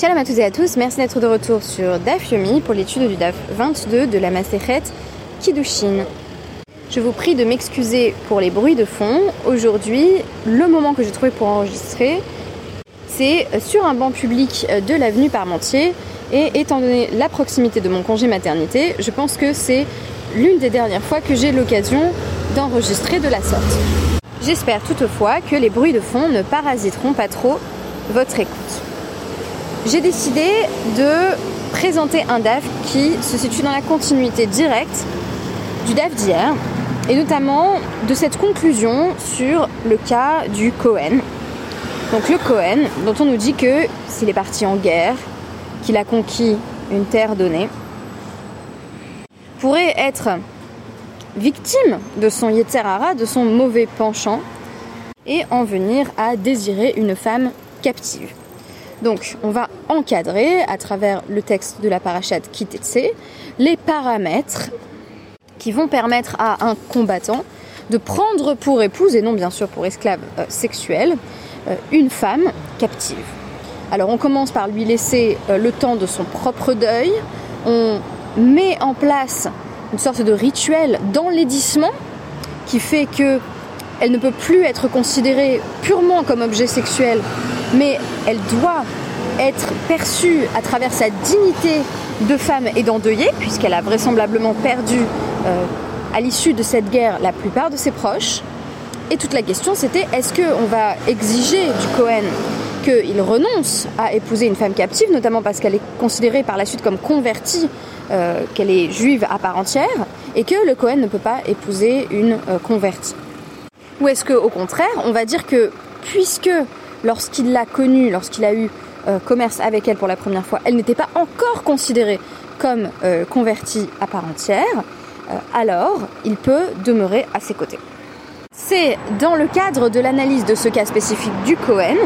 Shalom à toutes et à tous, merci d'être de retour sur DAF Yomi pour l'étude du DAF 22 de la Maseret Kiddushin. Je vous prie de m'excuser pour les bruits de fond. Aujourd'hui, le moment que j'ai trouvé pour enregistrer, c'est sur un banc public de l'avenue Parmentier. Et étant donné la proximité de mon congé maternité, je pense que c'est l'une des dernières fois que j'ai l'occasion d'enregistrer de la sorte. J'espère toutefois que les bruits de fond ne parasiteront pas trop votre écoute j'ai décidé de présenter un DAF qui se situe dans la continuité directe du DAF d'hier, et notamment de cette conclusion sur le cas du Cohen. Donc le Cohen, dont on nous dit que s'il est parti en guerre, qu'il a conquis une terre donnée, pourrait être victime de son Yetzerara, de son mauvais penchant, et en venir à désirer une femme captive. Donc, on va encadrer à travers le texte de la parachate Kitetse les paramètres qui vont permettre à un combattant de prendre pour épouse, et non bien sûr pour esclave euh, sexuelle, euh, une femme captive. Alors on commence par lui laisser euh, le temps de son propre deuil, on met en place une sorte de rituel d'enlaidissement qui fait que elle ne peut plus être considérée purement comme objet sexuel, mais elle doit être perçue à travers sa dignité de femme et d'endeuillée, puisqu'elle a vraisemblablement perdu euh, à l'issue de cette guerre la plupart de ses proches. Et toute la question c'était est-ce qu'on va exiger du Cohen qu'il renonce à épouser une femme captive, notamment parce qu'elle est considérée par la suite comme convertie, euh, qu'elle est juive à part entière, et que le Cohen ne peut pas épouser une euh, convertie? Ou est-ce qu'au contraire, on va dire que puisque lorsqu'il l'a connue, lorsqu'il a eu euh, commerce avec elle pour la première fois, elle n'était pas encore considérée comme euh, convertie à part entière, euh, alors il peut demeurer à ses côtés. C'est dans le cadre de l'analyse de ce cas spécifique du Cohen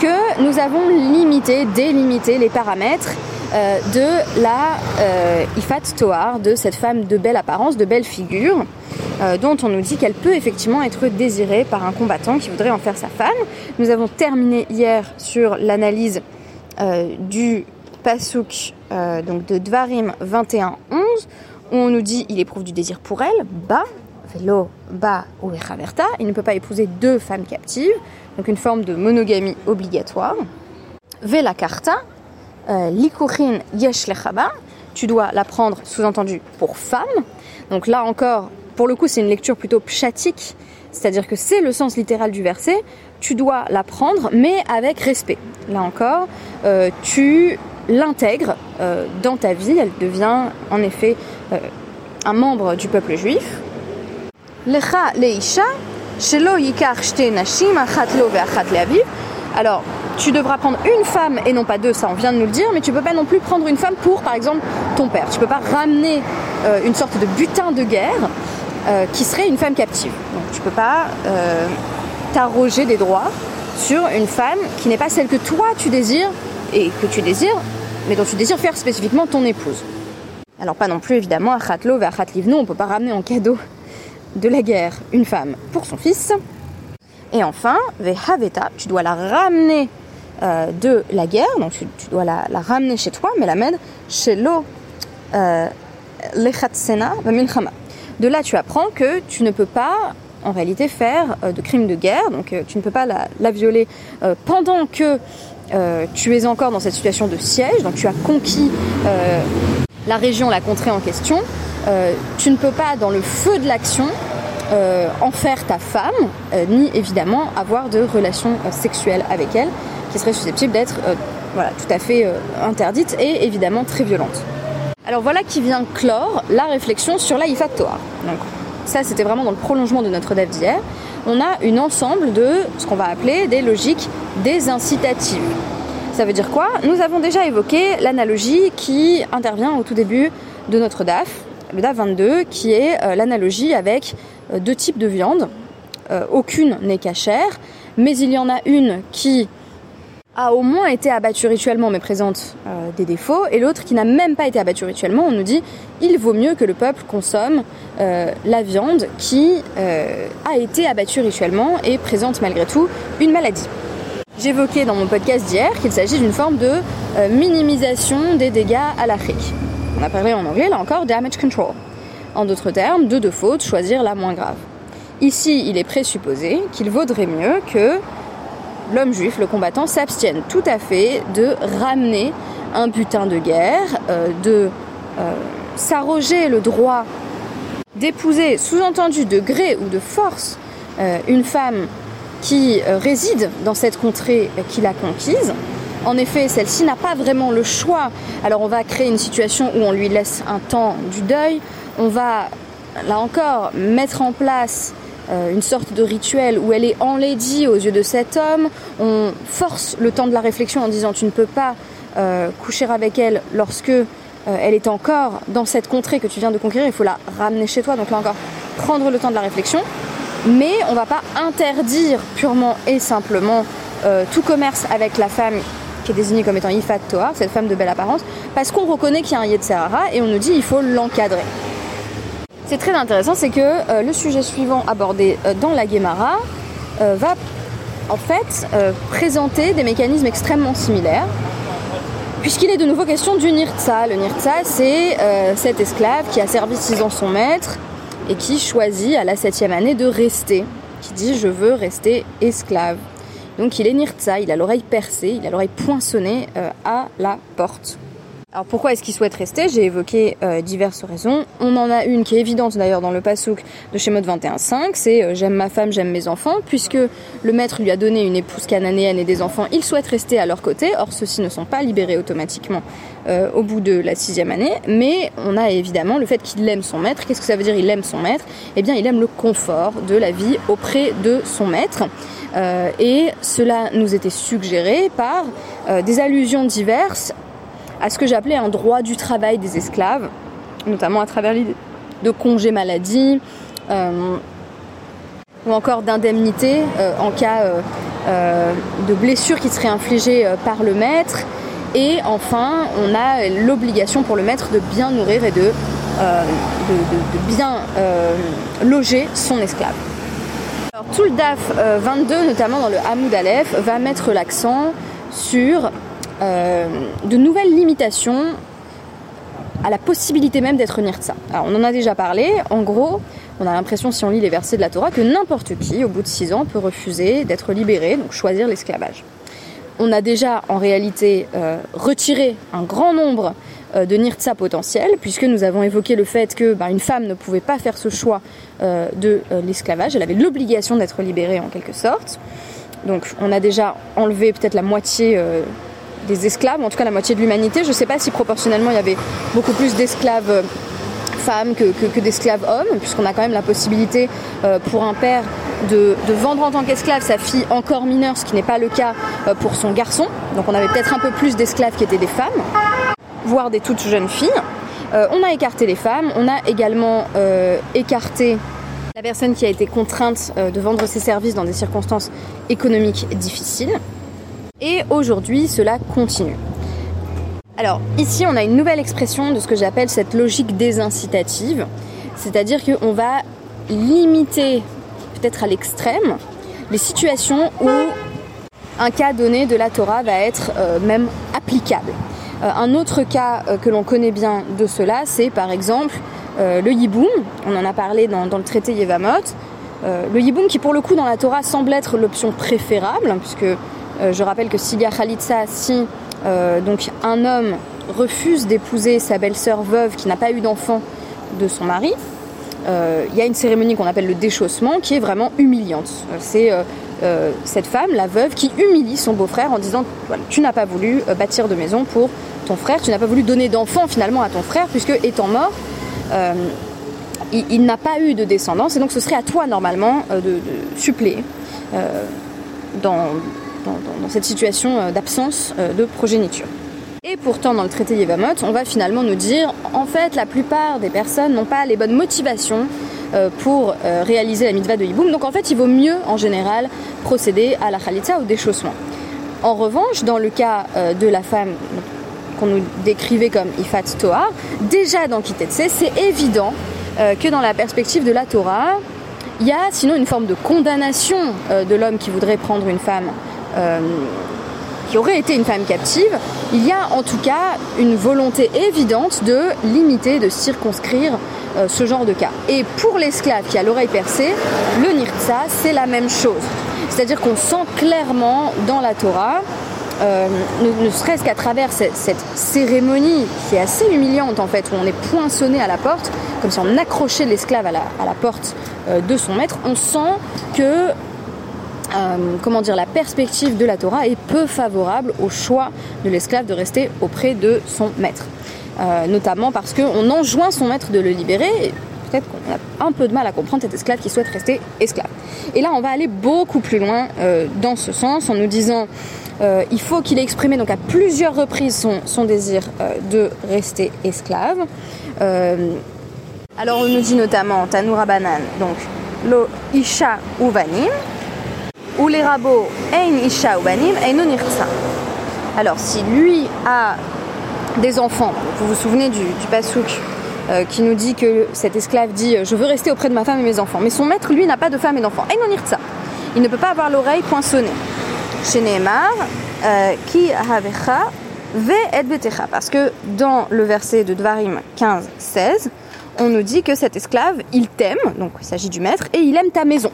que nous avons limité, délimité les paramètres de la Ifat Toar, de cette femme de belle apparence, de belle figure, dont on nous dit qu'elle peut effectivement être désirée par un combattant qui voudrait en faire sa femme. Nous avons terminé hier sur l'analyse euh, du Pasuk euh, donc de Dvarim 21-11, où on nous dit il éprouve du désir pour elle, ba, velo, ba ou echaverta, il ne peut pas épouser deux femmes captives, donc une forme de monogamie obligatoire. Vela karta, euh, likurin yesh lechaba, tu dois la prendre sous-entendu pour femme. Donc là encore, pour le coup, c'est une lecture plutôt pchatique, c'est-à-dire que c'est le sens littéral du verset, tu dois la prendre, mais avec respect. Là encore, euh, tu l'intègres euh, dans ta vie, elle devient en effet euh, un membre du peuple juif. Alors, tu devras prendre une femme et non pas deux, ça on vient de nous le dire, mais tu peux pas non plus prendre une femme pour, par exemple, ton père. Tu peux pas ramener une sorte de butin de guerre qui serait une femme captive. Donc tu peux pas t'arroger des droits sur une femme qui n'est pas celle que toi tu désires et que tu désires, mais dont tu désires faire spécifiquement ton épouse. Alors pas non plus évidemment à Khatlo vers Khatlivno, on peut pas ramener en cadeau de la guerre une femme pour son fils. Et enfin, Vehaveta, tu dois la ramener euh, de la guerre, donc tu, dois la, ramener chez toi, mais la mettre chez l'eau euh, Lechatsena De là, tu apprends que tu ne peux pas en réalité faire euh, de crimes de guerre. Donc tu ne peux pas la, violer pendant que tu es encore dans cette situation de siège. Donc tu as conquis la région, la contrée en question. tu ne peux pas, dans le feu de l'action, en faire ta femme, ni évidemment avoir de relations sexuelles avec elle, qui seraient susceptibles d'être voilà, tout à fait interdites et évidemment très violentes. Alors voilà qui vient clore la réflexion sur la Donc ça c'était vraiment dans le prolongement de notre dev d'hier, on a une ensemble de ce qu'on va appeler des logiques désincitatives. Ça veut dire quoi? Nous avons déjà évoqué l'analogie qui intervient au tout début de notre DAF, le DAF 22, qui est euh, l'analogie avec euh, deux types de viande. Euh, aucune n'est cachère, mais il y en a une qui a au moins été abattue rituellement mais présente euh, des défauts, et l'autre qui n'a même pas été abattue rituellement, on nous dit il vaut mieux que le peuple consomme euh, la viande qui euh, a été abattue rituellement et présente malgré tout une maladie. J'évoquais dans mon podcast d'hier qu'il s'agit d'une forme de minimisation des dégâts à l'Afrique. On a parlé en anglais, là encore, damage control. En d'autres termes, de deux fautes, choisir la moins grave. Ici, il est présupposé qu'il vaudrait mieux que l'homme juif, le combattant, s'abstienne tout à fait de ramener un butin de guerre, euh, de euh, s'arroger le droit d'épouser, sous-entendu de gré ou de force, euh, une femme qui réside dans cette contrée qu'il a conquise. En effet, celle-ci n'a pas vraiment le choix. Alors on va créer une situation où on lui laisse un temps du deuil. On va, là encore, mettre en place euh, une sorte de rituel où elle est enlaidie aux yeux de cet homme. On force le temps de la réflexion en disant tu ne peux pas euh, coucher avec elle lorsque euh, elle est encore dans cette contrée que tu viens de conquérir. Il faut la ramener chez toi. Donc là encore, prendre le temps de la réflexion. Mais on ne va pas interdire purement et simplement tout commerce avec la femme qui est désignée comme étant Ifat Toar, cette femme de belle apparence, parce qu'on reconnaît qu'il y a un Yetzerara et on nous dit il faut l'encadrer c'est très intéressant, c'est que euh, le sujet suivant abordé euh, dans la Guémara euh, va en fait présenter des mécanismes extrêmement similaires. Puisqu'il est de nouveau question du Nirtsa. Le Nirtsa, c'est cet esclave qui a servi six ans son maître et qui choisit à la septième année de rester, qui dit je veux rester esclave. Donc il est Nirtsa, il a l'oreille percée, il a l'oreille poinçonnée à la porte. Alors pourquoi est-ce qu'il souhaite rester? J'ai évoqué euh, diverses raisons. On en a une qui est évidente d'ailleurs dans le Passouk de Shemot 21.5, c'est euh, j'aime ma femme, j'aime mes enfants, puisque le maître lui a donné une épouse cananéenne et des enfants, il souhaite rester à leur côté, or ceux-ci ne sont pas libérés automatiquement euh, au bout de la sixième année, mais on a évidemment le fait qu'il aime son maître. Qu'est-ce que ça veut dire il aime son maître? Eh bien il aime le confort de la vie auprès de son maître. et cela nous était suggéré par des allusions diverses à ce que j'appelais un droit du travail des esclaves, notamment à travers l'idée de congé maladie euh, ou encore d'indemnité euh, en cas euh, de blessure qui serait infligée par le maître. Et enfin, on a l'obligation pour le maître de bien nourrir et de, bien loger son esclave. Alors, tout le DAF 22, notamment dans le Hamoud Aleph, va mettre l'accent sur euh, de nouvelles limitations à la possibilité même d'être nirtsa. Alors on en a déjà parlé, en gros, on a l'impression si on lit les versets de la Torah que n'importe qui, au bout de six ans, peut refuser d'être libéré, donc choisir l'esclavage. On a déjà en réalité euh, retiré un grand nombre euh, de nirtsa potentiels, puisque nous avons évoqué le fait que bah, une femme ne pouvait pas faire ce choix de l'esclavage, elle avait l'obligation d'être libérée en quelque sorte. Donc on a déjà enlevé peut-être la moitié des esclaves, en tout cas la moitié de l'humanité. Je ne sais pas si proportionnellement il y avait beaucoup plus d'esclaves euh, femmes que, d'esclaves hommes, puisqu'on a quand même la possibilité euh, pour un père de, vendre en tant qu'esclave sa fille encore mineure, ce qui n'est pas le cas euh, pour son garçon. Donc on avait peut-être un peu plus d'esclaves qui étaient des femmes, voire des toutes jeunes filles. on a écarté les femmes, on a également écarté la personne qui a été contrainte de vendre ses services dans des circonstances économiques difficiles. Et aujourd'hui, cela continue. Alors ici, on a une nouvelle expression de ce que j'appelle cette logique désincitative, c'est-à-dire qu'on va limiter, peut-être à l'extrême, les situations où un cas donné de la Torah va être euh, même applicable. Euh, un autre cas euh, que l'on connaît bien de cela, c'est par exemple le yiboum. On en a parlé dans, le traité Yevamot. le yiboum qui pour le coup dans la Torah semble être l'option préférable, puisque euh, je rappelle que s'il y a Khalitsa, si euh, donc un homme refuse d'épouser sa belle-sœur veuve qui n'a pas eu d'enfant de son mari, euh, il y a une cérémonie qu'on appelle le déchaussement qui est vraiment humiliante. C'est cette femme, la veuve, qui humilie son beau-frère en disant Tu n'as pas voulu bâtir de maison pour ton frère, tu n'as pas voulu donner d'enfant finalement à ton frère, puisque étant mort, il, n'a pas eu de descendance, et donc ce serait à toi normalement de, de suppléer dans, dans, cette situation euh, d'absence euh, de progéniture. Et pourtant, dans le traité Yevamot, on va finalement nous dire, en fait, la plupart des personnes n'ont pas les bonnes motivations euh, pour réaliser la mitzvah de Yiboum. Donc en fait, il vaut mieux, en général, procéder à la khalitza ou déchaussement. En revanche, dans le cas de la femme qu'on nous décrivait comme Ifat Toa, déjà dans Kitetse, c'est évident que dans la perspective de la Torah, il y a sinon une forme de condamnation de l'homme qui voudrait prendre une femme qui aurait été une femme captive, il y a en tout cas une volonté évidente de limiter, de circonscrire euh, ce genre de cas. Et pour l'esclave qui a l'oreille percée, le nirtsa, c'est la même chose. C'est-à-dire qu'on sent clairement dans la Torah, euh, ne, serait-ce qu'à travers cette, cérémonie qui est assez humiliante en fait, où on est poinçonné à la porte, comme si on accrochait l'esclave à la, porte euh, de son maître, on sent que euh, comment dire, la perspective de la Torah est peu favorable au choix de l'esclave de rester auprès de son maître. Euh, notamment parce qu'on enjoint son maître de le libérer, et peut-être qu'on a un peu de mal à comprendre cet esclave qui souhaite rester esclave. Et là, on va aller beaucoup plus loin euh, dans ce sens en nous disant il faut qu'il ait exprimé donc à plusieurs reprises son, désir de rester esclave. alors on nous dit notamment Tanoura Banan, donc lo isha uvanim, Alors si lui a des enfants, vous vous souvenez du, du pasouk euh, qui nous dit que cet esclave dit je veux rester auprès de ma femme et mes enfants, mais son maître lui n'a pas de femme et d'enfants. Ein Il ne peut pas avoir l'oreille poinçonnée. Chez Nehemar, euh, qui ve et betecha. Parce que dans le verset de Dvarim 15-16, on nous dit que cet esclave, il t'aime, donc il s'agit du maître, et il aime ta maison.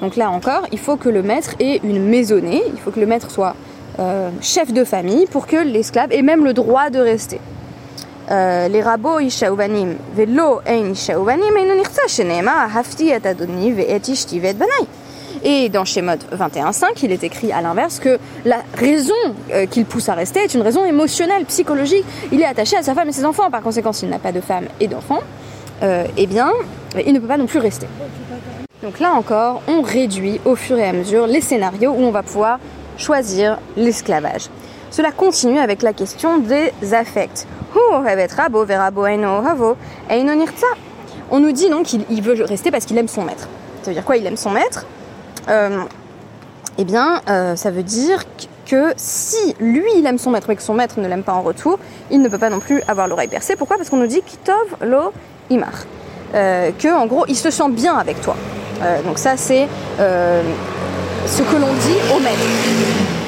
Donc là encore, il faut que le maître ait une maisonnée, il faut que le maître soit euh, chef de famille pour que l'esclave ait même le droit de rester. Euh, les rabots ishaouvanim velo ein ishaouvanim hafti et adoni et. Et dans Shemot 21.5, il est écrit à l'inverse que la raison euh, qu'il pousse à rester est une raison émotionnelle, psychologique. Il est attaché à sa femme et ses enfants. Par conséquent, s'il n'a pas de femme et d'enfants, eh bien, il ne peut pas non plus rester. Donc là encore, on réduit au fur et à mesure les scénarios où on va pouvoir choisir l'esclavage. Cela continue avec la question des affects. On nous dit donc qu'il veut rester parce qu'il aime son maître. Ça veut dire quoi Il aime son maître? Euh, Eh bien, euh, ça veut dire que si lui il aime son maître mais que son maître ne l'aime pas en retour, il ne peut pas non plus avoir l'oreille percée. Pourquoi? Parce qu'on nous dit Kitov lo imar. Euh, que en gros il se sent bien avec toi. Euh, donc ça, c'est euh, ce que l'on dit au maître.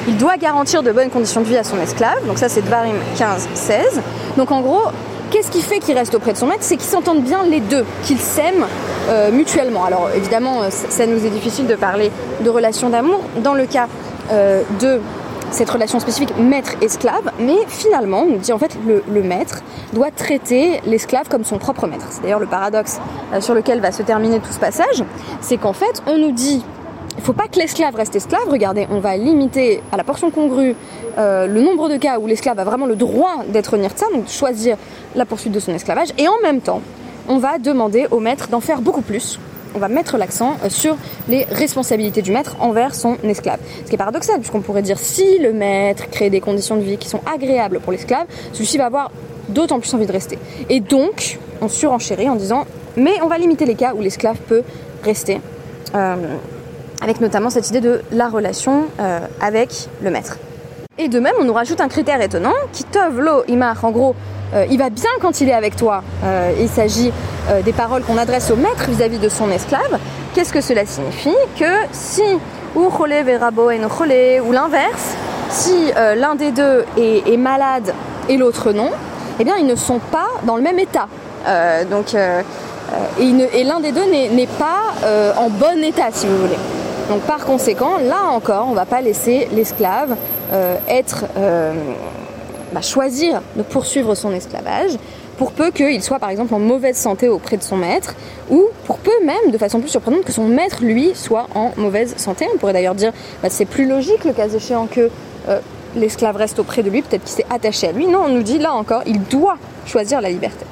Il doit garantir de bonnes conditions de vie à son esclave. Donc ça, c'est Dvarim 15-16. Donc en gros, qu'est-ce qui fait qu'il reste auprès de son maître? C'est qu'ils s'entendent bien les deux, qu'ils s'aiment euh, mutuellement. Alors évidemment, ça nous est difficile de parler de relations d'amour. Dans le cas de cette relation spécifique maître-esclave, mais finalement, on nous dit en fait le, maître doit traiter l'esclave comme son propre maître. C'est d'ailleurs le paradoxe euh, sur lequel va se terminer tout ce passage, c'est qu'en fait, on nous dit il ne faut pas que l'esclave reste esclave. Regardez, on va limiter à la portion congrue euh, le nombre de cas où l'esclave a vraiment le droit d'être nirtsa, donc de choisir la poursuite de son esclavage. Et en même temps, on va demander au maître d'en faire beaucoup plus on va mettre l'accent euh, sur les responsabilités du maître envers son esclave. Ce qui est paradoxal, puisqu'on pourrait dire si le maître crée des conditions de vie qui sont agréables pour l'esclave, celui-ci va avoir d'autant plus envie de rester. Et donc, on surenchérit en disant mais on va limiter les cas où l'esclave peut rester. Euh, avec notamment cette idée de la relation euh, avec le maître. Et de même, on nous rajoute un critère étonnant, qui tov lo imar, en gros, euh, il va bien quand il est avec toi. Euh, il s'agit euh, des paroles qu'on adresse au maître vis-à-vis de son esclave. Qu'est-ce que cela signifie Que si ou ou l'inverse, si l'un des deux est, malade et l'autre non, eh bien ils ne sont pas dans le même état. donc et, l'un des deux n'est pas en bon état, si vous voulez. Donc par conséquent, là encore, on ne va pas laisser l'esclave être bah, choisir de poursuivre son esclavage, pour peu qu'il soit par exemple en mauvaise santé auprès de son maître, ou pour peu même, de façon plus surprenante, que son maître, lui, soit en mauvaise santé. On pourrait d'ailleurs dire, bah, c'est plus logique le cas échéant que euh, l'esclave reste auprès de lui, peut-être qu'il s'est attaché à lui. Non, on nous dit là encore, il doit choisir la liberté.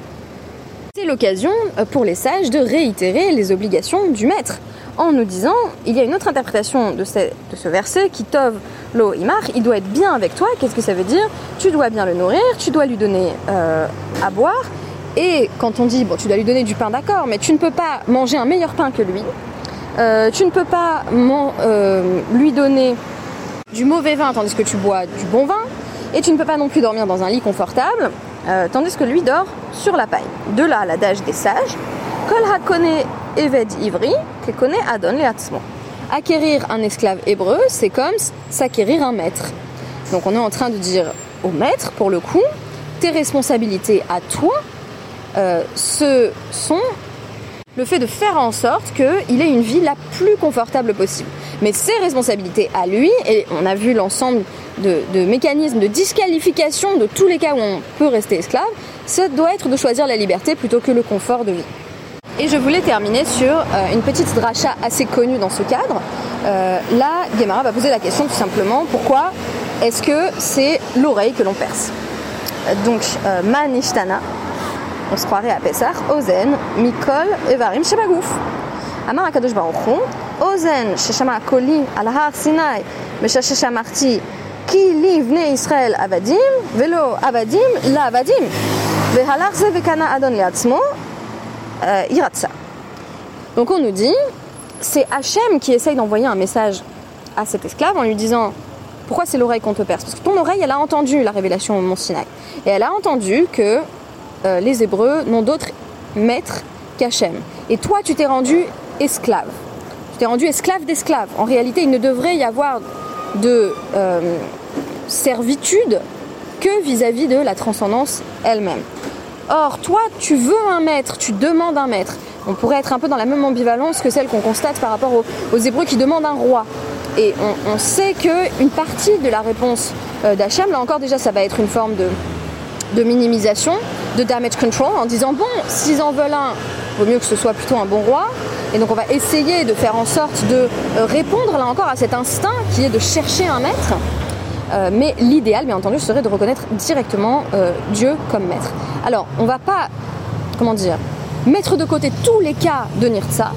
C'est l'occasion euh, pour les sages de réitérer les obligations du maître en nous disant il y a une autre interprétation de ce, de ce verset qui tove lo imar, il doit être bien avec toi. Qu'est-ce que ça veut dire? Tu dois bien le nourrir, tu dois lui donner euh, à boire. Et quand on dit bon, tu dois lui donner du pain, d'accord, mais tu ne peux pas manger un meilleur pain que lui. Euh, tu ne peux pas euh, lui donner du mauvais vin tandis que tu bois du bon vin. Et tu ne peux pas non plus dormir dans un lit confortable tandis que lui dort sur la paille. De là l'adage des sages Kol hakone eved ivri, connaît adon le acquérir un esclave hébreu, c'est comme s'acquérir un maître. Donc on est en train de dire au maître, pour le coup, tes responsabilités à toi, euh, ce sont le fait de faire en sorte qu'il ait une vie la plus confortable possible. Mais ses responsabilités à lui, et on a vu l'ensemble de, mécanismes de disqualification de tous les cas où on peut rester esclave, ça doit être de choisir la liberté plutôt que le confort de vie. Et je voulais terminer sur euh, une petite dracha assez connue dans ce cadre. Euh, là, Gemara va poser la question tout simplement pourquoi est-ce que c'est l'oreille que l'on perce? Donc, euh, Manishtana, on se croirait à Pessah, Ozen, Mikol, Evarim, Shebagouf. Amar Akadosh Baruch Ozen, Sheshama Koli, Al Har Sinai, Meshasheshamarti, Ki li vne Israël avadim, velo avadim, la avadim. Vehalar vekana adon liatzmo, euh, iratsa. Donc on nous dit, c'est Hachem qui essaye d'envoyer un message à cet esclave en lui disant pourquoi c'est l'oreille qu'on te perce? Parce que ton oreille, elle a entendu la révélation au mont Sinaï. Et elle a entendu que euh, les Hébreux n'ont d'autre maître qu'Hachem. Et toi, tu t'es rendu esclave. Tu t'es rendu esclave d'esclave. En réalité, il ne devrait y avoir de euh, servitude que vis-à-vis de la transcendance elle-même. Or, toi, tu veux un maître, tu demandes un maître. On pourrait être un peu dans la même ambivalence que celle qu'on constate par rapport aux, Hébreux qui demandent un roi. Et on, sait qu'une partie de la réponse euh, d'Hachem, là encore déjà, ça va être une forme de, de minimisation, de damage control, en disant bon, s'ils en veulent un, vaut mieux que ce soit plutôt un bon roi. Et donc on va essayer de faire en sorte de euh, répondre là encore à cet instinct qui est de chercher un maître. Euh, mais l'idéal, bien entendu, serait de reconnaître directement euh, Dieu comme maître. Alors, on va pas, comment dire, mettre de côté tous les cas de Nirtsa,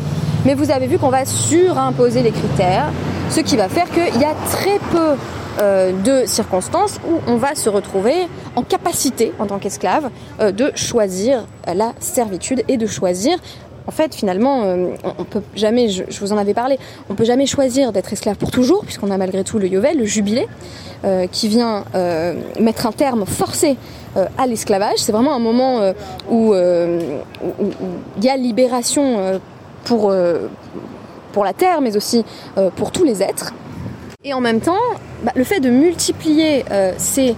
mais vous avez vu qu'on va surimposer les critères, ce qui va faire qu'il y a très peu euh, de circonstances où on va se retrouver en capacité, en tant qu'esclave, de choisir la servitude et de choisir en fait, finalement, euh, on, peut jamais, je, vous en avais parlé, on peut jamais choisir d'être esclave pour toujours, puisqu'on a malgré tout le Yovel, le jubilé, euh, qui vient euh, mettre un terme forcé à l'esclavage. C'est vraiment un moment où il y a libération pour, la terre, mais aussi pour tous les êtres. Et en même temps, bah, le fait de multiplier ces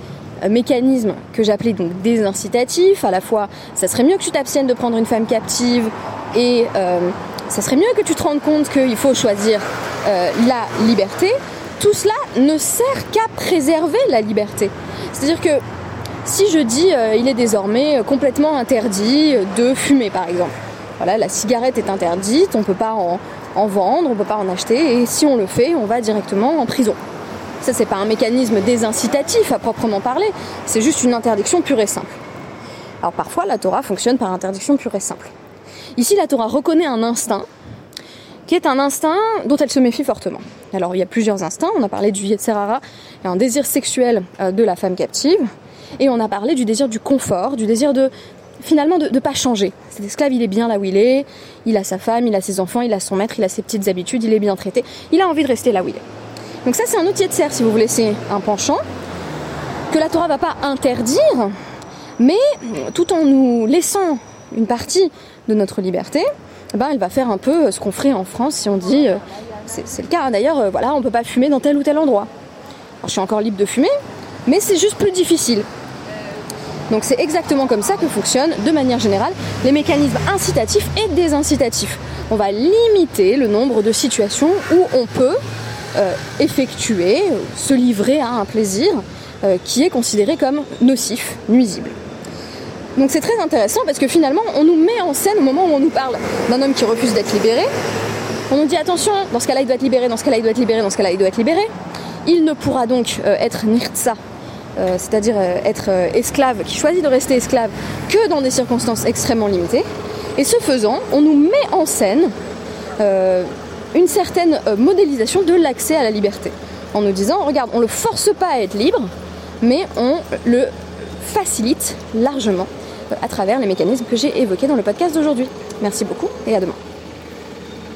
mécanismes que j'appelais donc des incitatifs, à la fois ça serait mieux que tu t'abstiennes de prendre une femme captive et euh, ça serait mieux que tu te rendes compte qu'il faut choisir euh, la liberté. Tout cela ne sert qu'à préserver la liberté. C'est-à-dire que si je dis euh, il est désormais complètement interdit de fumer par exemple. Voilà, la cigarette est interdite, on ne peut pas en, vendre, on ne peut pas en acheter, et si on le fait, on va directement en prison. Ça, c'est pas un mécanisme désincitatif à proprement parler, c'est juste une interdiction pure et simple. Alors parfois, la Torah fonctionne par interdiction pure et simple. Ici, la Torah reconnaît un instinct qui est un instinct dont elle se méfie fortement. Alors, il y a plusieurs instincts. On a parlé du Yetzerara, et un désir sexuel euh, de la femme captive, et on a parlé du désir du confort, du désir de finalement de ne pas changer. Cet esclave, il est bien là où il est, il a sa femme, il a ses enfants, il a son maître, il a ses petites habitudes, il est bien traité, il a envie de rester là où il est. Donc ça, c'est un outil de serre, si vous voulez, c'est un penchant que la Torah va pas interdire, mais tout en nous laissant une partie de notre liberté, eh ben, elle va faire un peu ce qu'on ferait en France si on dit, euh, c'est le cas d'ailleurs, euh, voilà, on peut pas fumer dans tel ou tel endroit. Alors, je suis encore libre de fumer, mais c'est juste plus difficile. Donc c'est exactement comme ça que fonctionnent de manière générale les mécanismes incitatifs et désincitatifs. On va limiter le nombre de situations où on peut euh, effectuer, se livrer à un plaisir qui est considéré comme nocif, nuisible. Donc c'est très intéressant parce que finalement, on nous met en scène au moment où on nous parle d'un homme qui refuse d'être libéré. On nous dit attention, dans ce cas-là, il doit être libéré, dans ce cas-là, il doit être libéré, dans ce cas-là, il doit être libéré. Il ne pourra donc euh, être nirtsa, euh, c'est-à-dire euh, être esclave, qui choisit de rester esclave, que dans des circonstances extrêmement limitées. Et ce faisant, on nous met en scène une certaine modélisation de l'accès à la liberté. En nous disant, regarde, on ne le force pas à être libre, mais on le facilite largement à travers les mécanismes que j'ai évoqués dans le podcast d'aujourd'hui. Merci beaucoup et à demain.